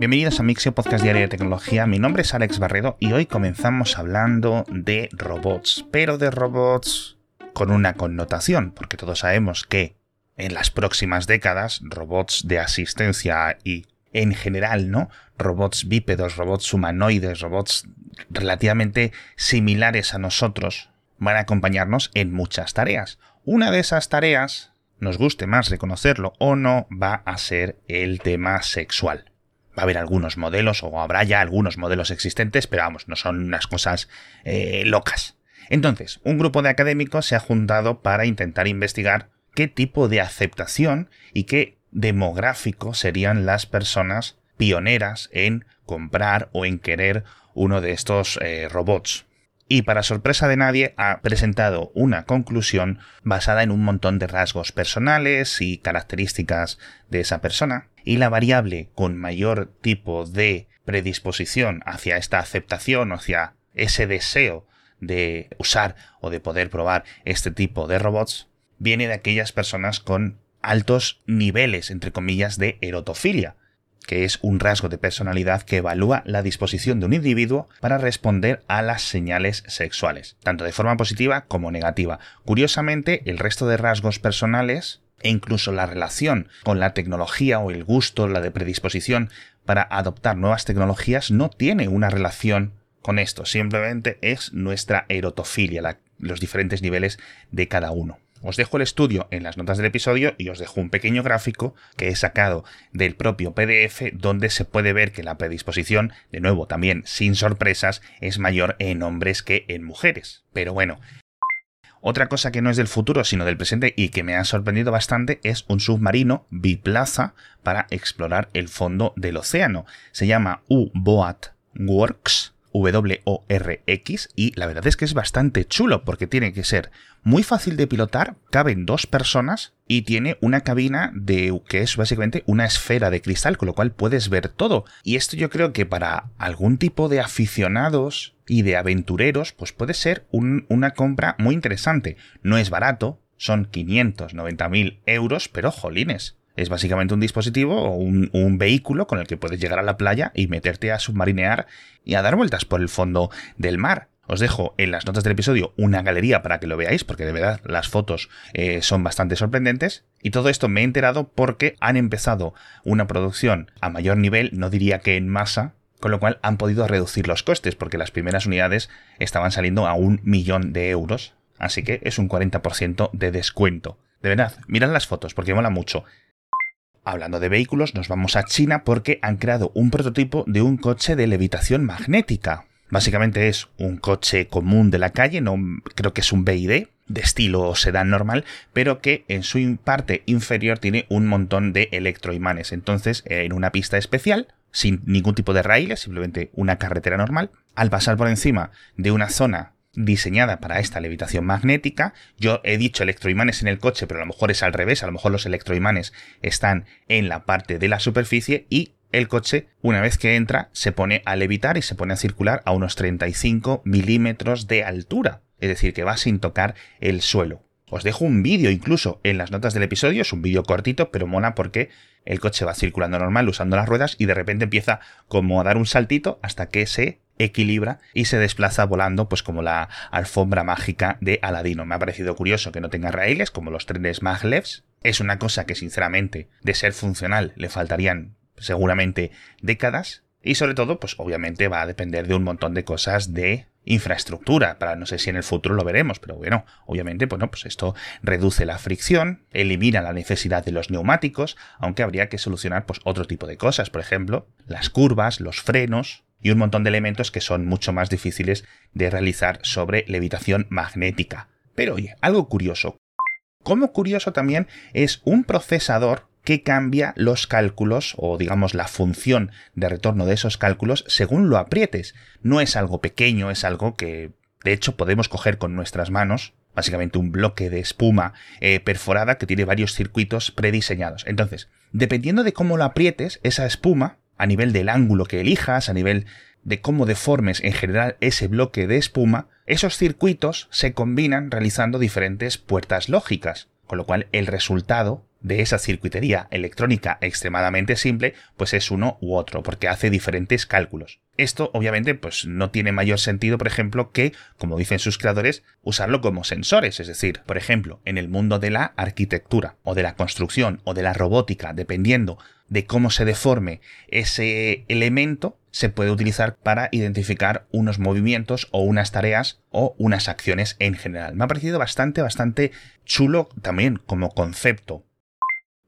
Bienvenidos a Mixio Podcast Diario de Tecnología. Mi nombre es Alex Barredo y hoy comenzamos hablando de robots, pero de robots con una connotación, porque todos sabemos que en las próximas décadas robots de asistencia y en general, ¿no? Robots bípedos, robots humanoides, robots relativamente similares a nosotros van a acompañarnos en muchas tareas. Una de esas tareas, nos guste más reconocerlo o no, va a ser el tema sexual. Va a haber algunos modelos, o habrá ya algunos modelos existentes, pero vamos, no son unas cosas eh, locas. Entonces, un grupo de académicos se ha juntado para intentar investigar qué tipo de aceptación y qué demográfico serían las personas pioneras en comprar o en querer uno de estos eh, robots. Y para sorpresa de nadie ha presentado una conclusión basada en un montón de rasgos personales y características de esa persona. Y la variable con mayor tipo de predisposición hacia esta aceptación, hacia ese deseo de usar o de poder probar este tipo de robots, viene de aquellas personas con altos niveles, entre comillas, de erotofilia, que es un rasgo de personalidad que evalúa la disposición de un individuo para responder a las señales sexuales, tanto de forma positiva como negativa. Curiosamente, el resto de rasgos personales e incluso la relación con la tecnología o el gusto, la de predisposición para adoptar nuevas tecnologías no tiene una relación con esto, simplemente es nuestra erotofilia, los diferentes niveles de cada uno. Os dejo el estudio en las notas del episodio y os dejo un pequeño gráfico que he sacado del propio PDF donde se puede ver que la predisposición, de nuevo también sin sorpresas, es mayor en hombres que en mujeres. Pero bueno, otra cosa que no es del futuro, sino del presente y que me ha sorprendido bastante es un submarino biplaza para explorar el fondo del océano. Se llama U-Boat Works WORX y la verdad es que es bastante chulo porque tiene que ser muy fácil de pilotar, caben dos personas y tiene una cabina de que es básicamente una esfera de cristal, con lo cual puedes ver todo. Y esto yo creo que para algún tipo de aficionados y de aventureros, pues puede ser una compra muy interesante. No es barato, son 590.000 euros, pero jolines. Es básicamente un dispositivo o un, vehículo con el que puedes llegar a la playa y meterte a submarinear y a dar vueltas por el fondo del mar. Os dejo en las notas del episodio una galería para que lo veáis, porque de verdad las fotos eh, son bastante sorprendentes. Y todo esto me he enterado porque han empezado una producción a mayor nivel, no diría que en masa, con lo cual han podido reducir los costes, porque las primeras unidades estaban saliendo a un millón de euros. Así que es un 40% de descuento. De verdad, mirad las fotos porque mola mucho. Hablando de vehículos, nos vamos a China porque han creado un prototipo de un coche de levitación magnética. Básicamente es un coche común de la calle, no creo que es un BID, de estilo sedán normal, pero que en su parte inferior tiene un montón de electroimanes. Entonces, en una pista especial, sin ningún tipo de raíles, simplemente una carretera normal, al pasar por encima de una zona diseñada para esta levitación magnética. Yo he dicho electroimanes en el coche, pero a lo mejor es al revés, a lo mejor los electroimanes están en la parte de la superficie y el coche, una vez que entra, se pone a levitar y se pone a circular a unos 35 milímetros de altura, es decir, que va sin tocar el suelo. Os dejo un vídeo incluso en las notas del episodio, es un vídeo cortito, pero mola porque el coche va circulando normal usando las ruedas y de repente empieza como a dar un saltito hasta que se equilibra y se desplaza volando pues como la alfombra mágica de Aladino. Me ha parecido curioso que no tenga raíles como los trenes maglevs. Es una cosa que sinceramente de ser funcional le faltarían seguramente décadas y sobre todo pues obviamente va a depender de un montón de cosas de infraestructura, para no sé si en el futuro lo veremos, pero bueno, obviamente, bueno, pues esto reduce la fricción, elimina la necesidad de los neumáticos, aunque habría que solucionar pues otro tipo de cosas, por ejemplo, las curvas, los frenos, y un montón de elementos que son mucho más difíciles de realizar sobre levitación magnética. Pero oye, algo curioso. Como curioso también es un procesador que cambia los cálculos o digamos la función de retorno de esos cálculos según lo aprietes. No es algo pequeño, es algo que de hecho podemos coger con nuestras manos, básicamente un bloque de espuma eh, perforada que tiene varios circuitos prediseñados. Entonces, dependiendo de cómo lo aprietes, esa espuma a nivel del ángulo que elijas, a nivel de cómo deformes en general ese bloque de espuma, esos circuitos se combinan realizando diferentes puertas lógicas, con lo cual el resultado de esa circuitería electrónica extremadamente simple, pues es uno u otro, porque hace diferentes cálculos. Esto obviamente pues no tiene mayor sentido, por ejemplo, que, como dicen sus creadores, usarlo como sensores, es decir, por ejemplo, en el mundo de la arquitectura o de la construcción o de la robótica, dependiendo de cómo se deforme ese elemento, se puede utilizar para identificar unos movimientos o unas tareas o unas acciones en general. Me ha parecido bastante, bastante chulo también como concepto.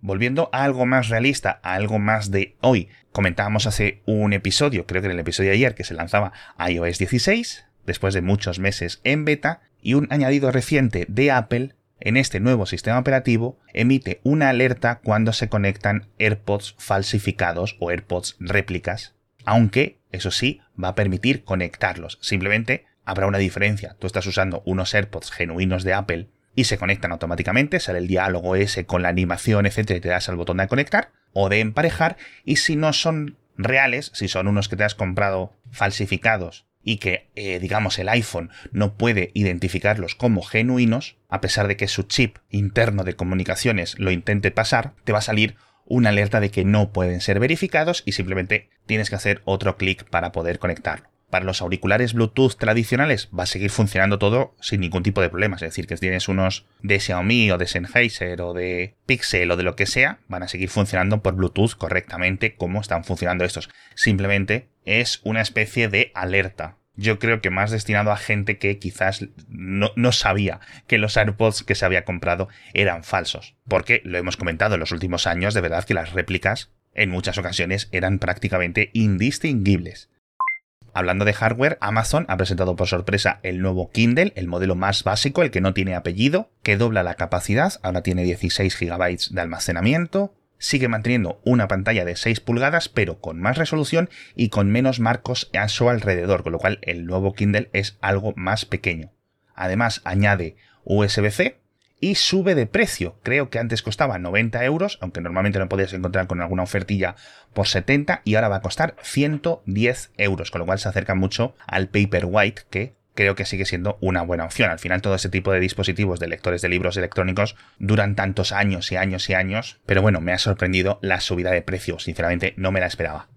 Volviendo a algo más realista, a algo más de hoy, comentábamos hace un episodio, creo que en el episodio de ayer, que se lanzaba iOS 16, después de muchos meses en beta, y un añadido reciente de Apple en este nuevo sistema operativo emite una alerta cuando se conectan AirPods falsificados o AirPods réplicas, aunque, eso sí, va a permitir conectarlos. Simplemente habrá una diferencia. Tú estás usando unos AirPods genuinos de Apple y se conectan automáticamente, sale el diálogo ese con la animación, etcétera, y te das al botón de conectar o de emparejar, y si no son reales, si son unos que te has comprado falsificados y que, eh, digamos, el iPhone no puede identificarlos como genuinos, a pesar de que su chip interno de comunicaciones lo intente pasar, te va a salir una alerta de que no pueden ser verificados y simplemente tienes que hacer otro clic para poder conectarlo para los auriculares Bluetooth tradicionales va a seguir funcionando todo sin ningún tipo de problemas. Es decir, que si tienes unos de Xiaomi o de Sennheiser o de Pixel o de lo que sea, van a seguir funcionando por Bluetooth correctamente como están funcionando estos. Simplemente es una especie de alerta. Yo creo que más destinado a gente que quizás no, no sabía que los AirPods que se había comprado eran falsos. Porque lo hemos comentado en los últimos años, de verdad que las réplicas en muchas ocasiones eran prácticamente indistinguibles. Hablando de hardware, Amazon ha presentado por sorpresa el nuevo Kindle, el modelo más básico, el que no tiene apellido, que dobla la capacidad, ahora tiene 16 GB de almacenamiento, sigue manteniendo una pantalla de 6 pulgadas, pero con más resolución y con menos marcos a su alrededor, con lo cual el nuevo Kindle es algo más pequeño. Además, añade USB-C, y sube de precio. Creo que antes costaba 90 euros, aunque normalmente lo podías encontrar con alguna ofertilla por 70 y ahora va a costar 110 euros, con lo cual se acerca mucho al Paperwhite que creo que sigue siendo una buena opción. Al final todo este tipo de dispositivos de lectores de libros electrónicos duran tantos años y años y años, pero bueno, me ha sorprendido la subida de precio, sinceramente no me la esperaba.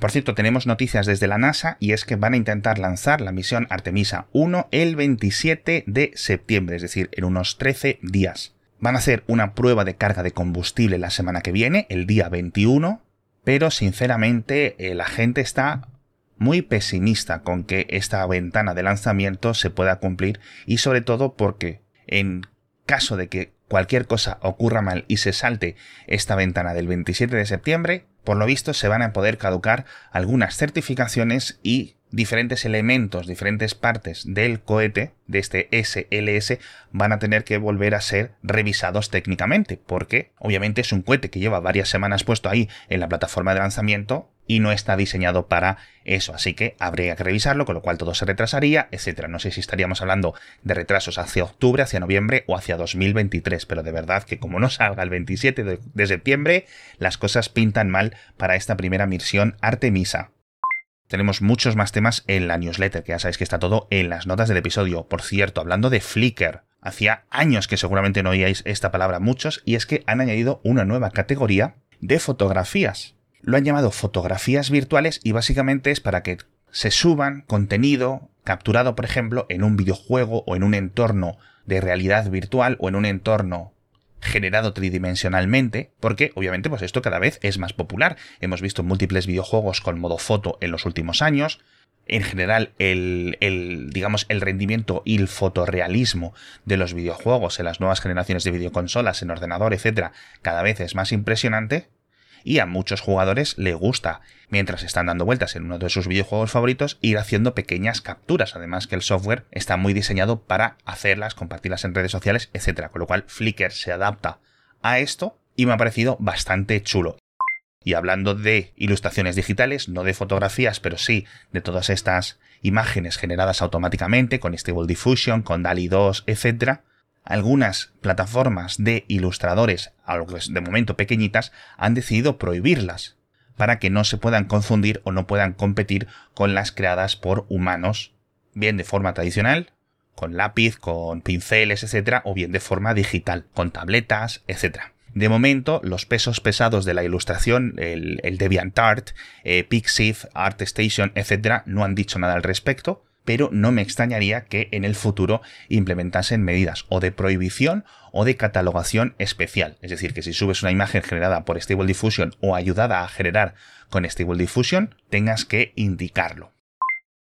Por cierto, tenemos noticias desde la NASA y es que van a intentar lanzar la misión Artemisa 1 el 27 de septiembre, es decir, en unos 13 días. Van a hacer una prueba de carga de combustible la semana que viene, el día 21, pero sinceramente eh, la gente está muy pesimista con que esta ventana de lanzamiento se pueda cumplir y sobre todo porque en caso de que cualquier cosa ocurra mal y se salte esta ventana del 27 de septiembre, por lo visto se van a poder caducar algunas certificaciones y diferentes elementos, diferentes partes del cohete, de este SLS, van a tener que volver a ser revisados técnicamente, porque obviamente es un cohete que lleva varias semanas puesto ahí en la plataforma de lanzamiento y no está diseñado para eso, así que habría que revisarlo, con lo cual todo se retrasaría, etcétera. No sé si estaríamos hablando de retrasos hacia octubre, hacia noviembre o hacia 2023, pero de verdad que como no salga el 27 de, de septiembre, las cosas pintan mal para esta primera misión Artemisa. Tenemos muchos más temas en la newsletter, que ya sabéis que está todo en las notas del episodio. Por cierto, hablando de Flickr, hacía años que seguramente no oíais esta palabra muchos, y es que han añadido una nueva categoría de fotografías lo han llamado fotografías virtuales y básicamente es para que se suban contenido capturado, por ejemplo, en un videojuego o en un entorno de realidad virtual o en un entorno generado tridimensionalmente, porque obviamente pues esto cada vez es más popular. Hemos visto múltiples videojuegos con modo foto en los últimos años. En general, el, el, digamos, el rendimiento y el fotorrealismo de los videojuegos en las nuevas generaciones de videoconsolas, en ordenador, etcétera, cada vez es más impresionante y a muchos jugadores le gusta, mientras están dando vueltas en uno de sus videojuegos favoritos, ir haciendo pequeñas capturas, además que el software está muy diseñado para hacerlas, compartirlas en redes sociales, etc. Con lo cual Flickr se adapta a esto y me ha parecido bastante chulo. Y hablando de ilustraciones digitales, no de fotografías, pero sí de todas estas imágenes generadas automáticamente con Stable Diffusion, con DALI 2, etc., algunas plataformas de ilustradores, de momento pequeñitas, han decidido prohibirlas para que no se puedan confundir o no puedan competir con las creadas por humanos, bien de forma tradicional, con lápiz, con pinceles, etcétera, o bien de forma digital, con tabletas, etcétera. De momento, los pesos pesados de la ilustración, el, DeviantArt, eh, Pixiv, ArtStation, etc., no han dicho nada al respecto, pero no me extrañaría que en el futuro implementasen medidas o de prohibición o de catalogación especial. Es decir, que si subes una imagen generada por Stable Diffusion o ayudada a generar con Stable Diffusion, tengas que indicarlo.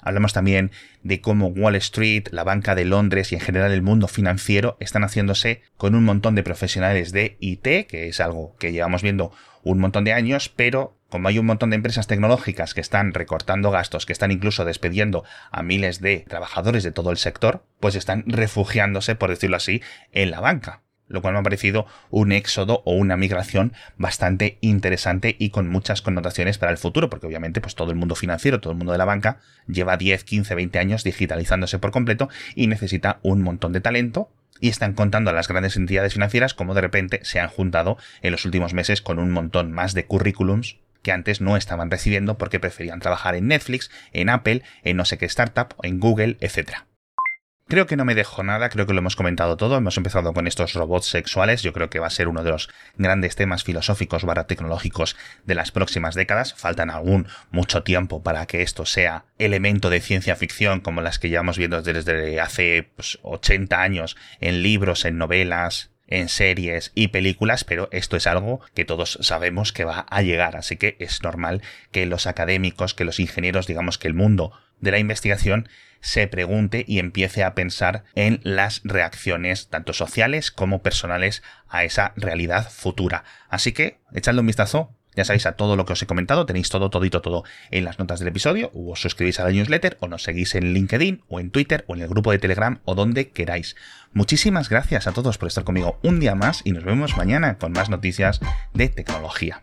Hablamos también de cómo Wall Street, la banca de Londres y en general el mundo financiero están haciéndose con un montón de profesionales de IT, que es algo que llevamos viendo un montón de años, pero como hay un montón de empresas tecnológicas que están recortando gastos, que están incluso despediendo a miles de trabajadores de todo el sector, pues están refugiándose, por decirlo así, en la banca lo cual me ha parecido un éxodo o una migración bastante interesante y con muchas connotaciones para el futuro, porque obviamente pues todo el mundo financiero, todo el mundo de la banca lleva 10, 15, 20 años digitalizándose por completo y necesita un montón de talento y están contando a las grandes entidades financieras como de repente se han juntado en los últimos meses con un montón más de currículums que antes no estaban recibiendo porque preferían trabajar en Netflix, en Apple, en no sé qué startup, en Google, etcétera. Creo que no me dejo nada, creo que lo hemos comentado todo. Hemos empezado con estos robots sexuales. Yo creo que va a ser uno de los grandes temas filosóficos barra tecnológicos de las próximas décadas. Faltan aún mucho tiempo para que esto sea elemento de ciencia ficción como las que llevamos viendo desde hace 80 pues, años en libros, en novelas, en series y películas, pero esto es algo que todos sabemos que va a llegar, así que es normal que los académicos, que los ingenieros, digamos que el mundo de la investigación se pregunte y empiece a pensar en las reacciones tanto sociales como personales a esa realidad futura. Así que, echadle un vistazo, ya sabéis a todo lo que os he comentado, tenéis todo, todito, todo en las notas del episodio, o os suscribís a la newsletter, o nos seguís en LinkedIn, o en Twitter, o en el grupo de Telegram, o donde queráis. Muchísimas gracias a todos por estar conmigo un día más y nos vemos mañana con más noticias de tecnología.